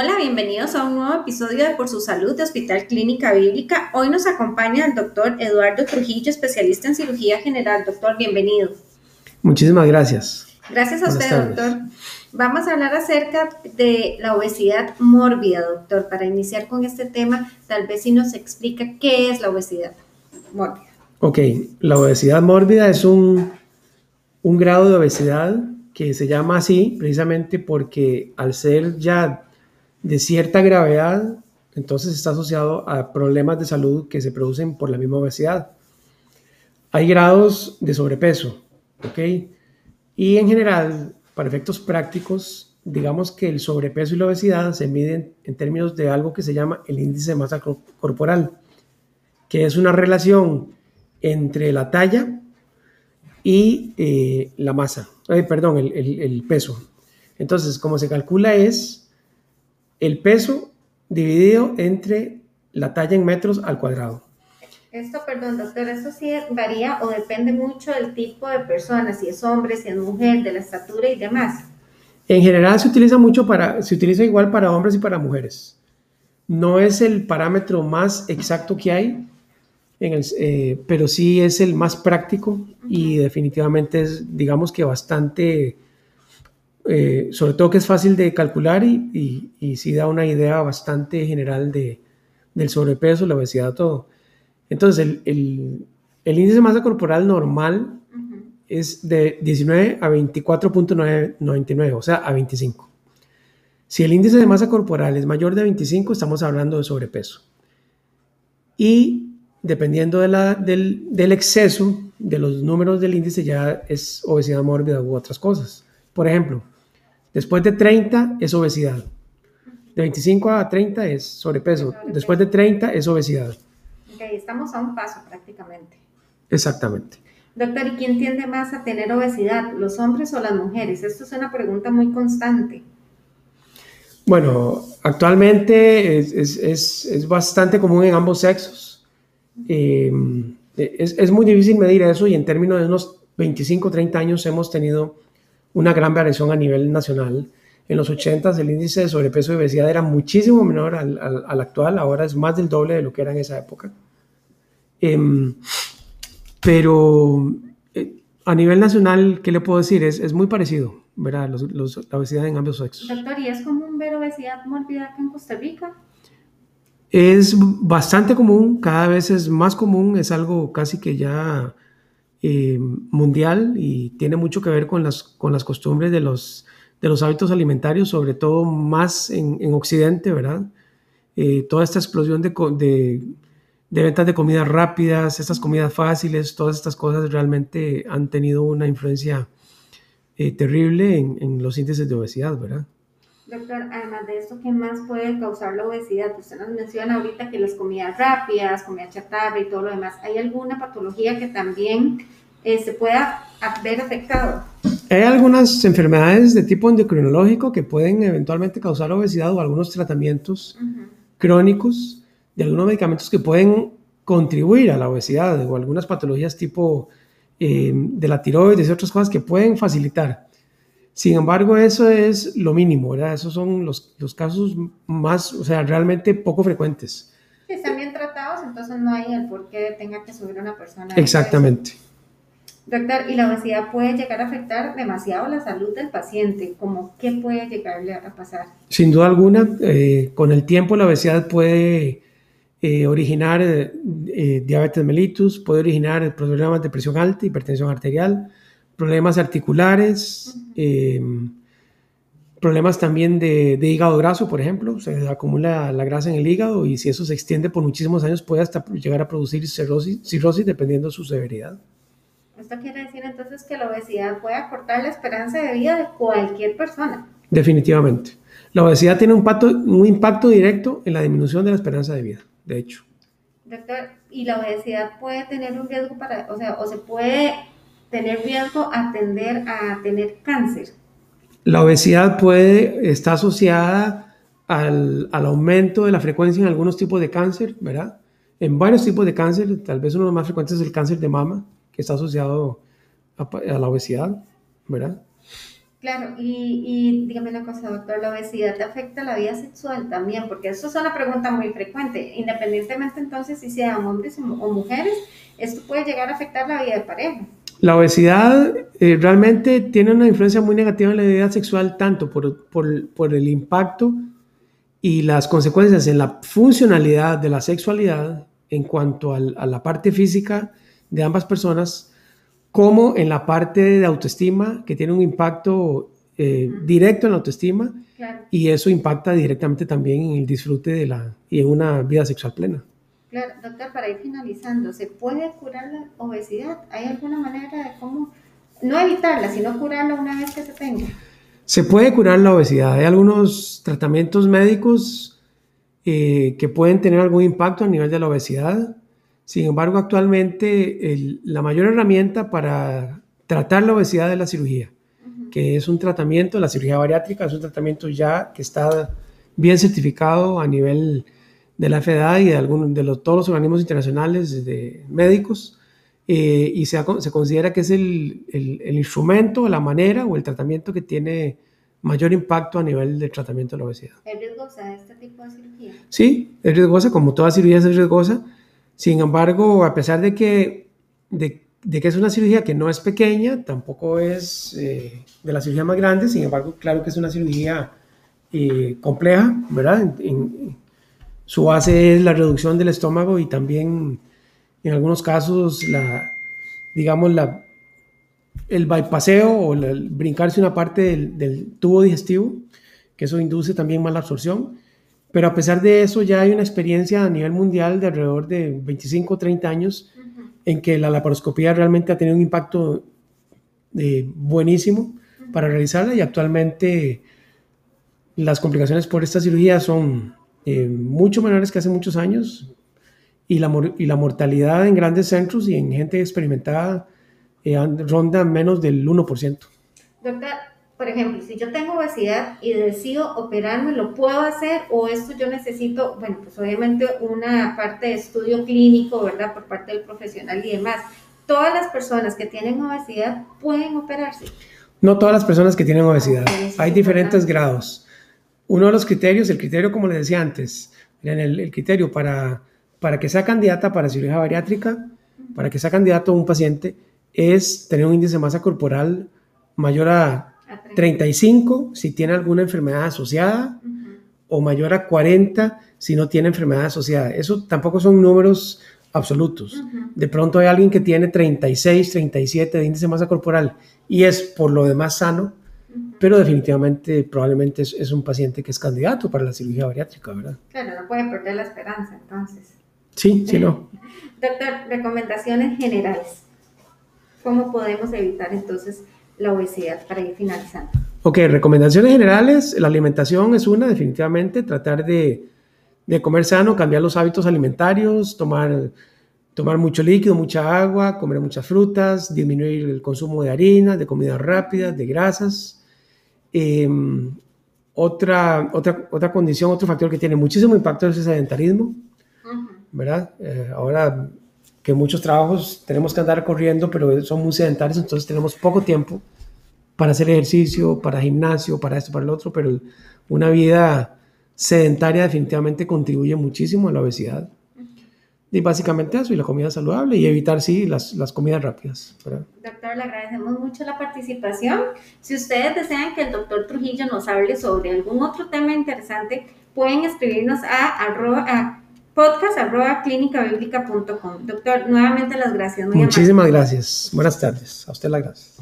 Hola, bienvenidos a un nuevo episodio de Por su Salud de Hospital Clínica Bíblica. Hoy nos acompaña el doctor Eduardo Trujillo, especialista en cirugía general. Doctor, bienvenido. Muchísimas gracias. Gracias a usted, doctor. Vamos a hablar acerca de la obesidad mórbida, doctor. Para iniciar con este tema, tal vez si nos explica qué es la obesidad mórbida. Ok, la obesidad mórbida es un, un grado de obesidad que se llama así precisamente porque al ser ya de cierta gravedad, entonces está asociado a problemas de salud que se producen por la misma obesidad. Hay grados de sobrepeso, ¿ok? Y en general, para efectos prácticos, digamos que el sobrepeso y la obesidad se miden en términos de algo que se llama el índice de masa corporal, que es una relación entre la talla y eh, la masa, eh, perdón, el, el peso. Entonces, como se calcula es el peso dividido entre la talla en metros al cuadrado. Esto, perdón, doctor, eso sí varía o depende mucho del tipo de persona, si es hombre, si es mujer, de la estatura y demás. En general se utiliza mucho para, se utiliza igual para hombres y para mujeres. No es el parámetro más exacto que hay, en el, eh, pero sí es el más práctico y definitivamente es, digamos que bastante, eh, sobre todo que es fácil de calcular y, y, y sí da una idea bastante general de, del sobrepeso, la obesidad, todo. Entonces, el, el, el, índice de masa corporal normal es de 19 a 24.99, o sea, a 25. Si el índice de masa corporal es mayor de 25, estamos hablando de sobrepeso. Y dependiendo de la, del, del, exceso de los números del índice, ya es obesidad mórbida u otras cosas. Por ejemplo, después de 30 es obesidad. De 25 a 30 es sobrepeso. Después de 30 es obesidad estamos a un paso prácticamente. Exactamente. Doctor, ¿y quién tiende más a tener obesidad, los hombres o las mujeres? Esto es una pregunta muy constante. Bueno, actualmente es, es, es, bastante común en ambos sexos. Eh, es, muy difícil medir eso y en términos de unos 25, 30 años hemos tenido una gran variación a nivel nacional. En los 80 el índice de sobrepeso y obesidad era muchísimo menor al, al, al actual, ahora es más del doble de lo que era en esa época. Eh, pero eh, a nivel nacional, ¿qué le puedo decir? Es, es muy parecido, ¿verdad? Los, los, la obesidad en ambos sexos. Doctor, ¿y es común ver obesidad mórbida en Costa Rica? Es bastante común, cada vez es más común, es algo casi que ya eh, mundial y tiene mucho que ver con las, con las costumbres de los, de los hábitos alimentarios, sobre todo más en, en Occidente, ¿verdad? Eh, toda esta explosión de, de ventas de comidas rápidas, estas comidas fáciles, todas estas cosas realmente han tenido una influencia eh, terrible en, en, los índices de obesidad, ¿verdad? Doctor, además de esto, ¿qué más puede causar la obesidad? Usted nos menciona ahorita que las comidas rápidas, comida chatarra y todo lo demás, ¿hay alguna patología que también eh, se pueda ver afectado? Hay algunas enfermedades de tipo endocrinológico que pueden eventualmente causar obesidad o algunos tratamientos uh -huh. crónicos de algunos medicamentos que pueden contribuir a la obesidad o algunas patologías tipo eh, de la tiroides y otras cosas que pueden facilitar. Sin embargo, eso es lo mínimo, ¿verdad? Esos son los, los casos más, o sea, realmente poco frecuentes. Si están bien tratados, entonces no hay el por qué tenga que subir una persona. Exactamente. Doctor, ¿y la obesidad puede llegar a afectar demasiado la salud del paciente? ¿Cómo qué puede llegarle a pasar? Sin duda alguna, eh, con el tiempo la obesidad puede eh, originar eh, eh, diabetes mellitus, puede originar problemas de presión alta, hipertensión arterial, problemas articulares, -huh. problemas también de, de, hígado graso, por ejemplo, se acumula la grasa en el hígado y si eso se extiende por muchísimos años puede hasta llegar a producir cirrosis, cirrosis dependiendo de su severidad. Esto quiere decir entonces que la obesidad puede acortar la esperanza de vida de cualquier persona. Definitivamente. La obesidad tiene un impacto, un impacto directo en la disminución de la esperanza de vida de hecho. Doctor, ¿y la obesidad puede tener un riesgo para, o sea, o se puede tener riesgo a tender a tener cáncer? La obesidad puede estar asociada al, al, aumento de la frecuencia en algunos tipos de cáncer, ¿verdad? En varios tipos de cáncer, tal vez uno de los más frecuentes es el cáncer de mama, que está asociado a, a la obesidad, ¿verdad? Claro, y, y dígame una cosa, doctor, ¿la obesidad te afecta la vida sexual también? Porque eso es una pregunta muy frecuente. Independientemente entonces si sean hombres o mujeres, esto puede llegar a afectar la vida de pareja. La obesidad eh, realmente tiene una influencia muy negativa en la vida sexual, tanto por, por, por, el impacto y las consecuencias en la funcionalidad de la sexualidad en cuanto al, a la parte física de ambas personas, como en la parte de autoestima, que tiene un impacto eh, directo en la autoestima y eso impacta directamente también en el disfrute de la, y en una vida sexual plena. Claro, doctor, para ir finalizando, ¿se puede curar la obesidad? ¿Hay alguna manera de cómo, no evitarla, sino curarla una vez que se tenga? Se puede curar la obesidad. Hay algunos tratamientos médicos eh, que pueden tener algún impacto a nivel de la obesidad. Sin embargo, actualmente la mayor herramienta para tratar la obesidad es la cirugía, que es un tratamiento, la cirugía bariátrica es un tratamiento ya que está bien certificado a nivel de la FDA y de, algunos, de todos los organismos internacionales de médicos eh, y se, se, considera que es el, el, el, instrumento, la manera o el tratamiento que tiene mayor impacto a nivel del tratamiento de la obesidad. ¿Es riesgosa este tipo de cirugía? Sí, es riesgosa, como toda cirugía es riesgosa. Sin embargo, a pesar de que, de, de que es una cirugía que no es pequeña, tampoco es eh, de la cirugía más grande, sin embargo, claro que es una cirugía eh, compleja, ¿verdad? En, su base es la reducción del estómago y también en algunos casos la, digamos, la, el bypaseo o el brincarse una parte del, del, tubo digestivo, que eso induce también mala absorción. Pero a pesar de eso, ya hay una experiencia a nivel mundial de alrededor de 25 o 30 años uh -huh. en que la laparoscopía realmente ha tenido un impacto eh, buenísimo uh -huh. para realizarla y actualmente las complicaciones por esta cirugía son eh, mucho menores que hace muchos años y la, y la mortalidad en grandes centros y en gente experimentada eh, ronda menos del 1%. Doctor, por ejemplo, si yo tengo obesidad y decido operarme, ¿lo puedo hacer o esto yo necesito, bueno, pues obviamente una parte de estudio clínico, ¿verdad? Por parte del profesional y demás. ¿Todas las personas que tienen obesidad pueden operarse? No todas las personas que tienen obesidad. Okay, Hay diferentes grados. Uno de los criterios, el criterio, como les decía antes, el, el criterio para, para que sea candidata para cirugía bariátrica, para que sea candidato a un paciente, es tener un índice de masa corporal mayor a 35 si tiene alguna enfermedad asociada uh -huh. o mayor a 40 si no tiene enfermedad asociada. Eso tampoco son números absolutos. Uh -huh. De pronto hay alguien que tiene 36, 37 de índice de masa corporal y es por lo demás sano. Pero definitivamente probablemente es, es, un paciente que es candidato para la cirugía bariátrica, ¿verdad? Claro, no puede perder la esperanza entonces. Sí, sí, no. Doctor, recomendaciones generales. ¿Cómo podemos evitar entonces la obesidad para ir finalizando? Ok, recomendaciones generales. La alimentación es una, definitivamente. Tratar de, de comer sano, cambiar los hábitos alimentarios, tomar, tomar mucho líquido, mucha agua, comer muchas frutas, disminuir el consumo de harina, de comidas rápidas, de grasas. Eh, otra, otra, otra condición, otro factor que tiene muchísimo impacto es el sedentarismo, uh -huh. ¿verdad? Eh, ahora que muchos trabajos tenemos que andar corriendo, pero son muy sedentarios, entonces tenemos poco tiempo para hacer ejercicio, para gimnasio, para esto, para el otro, pero una vida sedentaria definitivamente contribuye muchísimo a la obesidad. Y básicamente eso, y la comida saludable, y evitar, sí, las, las comidas rápidas. ¿verdad? Doctor, le agradecemos mucho la participación. Si ustedes desean que el doctor Trujillo nos hable sobre algún otro tema interesante, pueden escribirnos a, arroba, a podcast.clinicabiblica.com. Doctor, nuevamente las gracias. Muy Muchísimas gracias. Buenas tardes. A usted las gracias.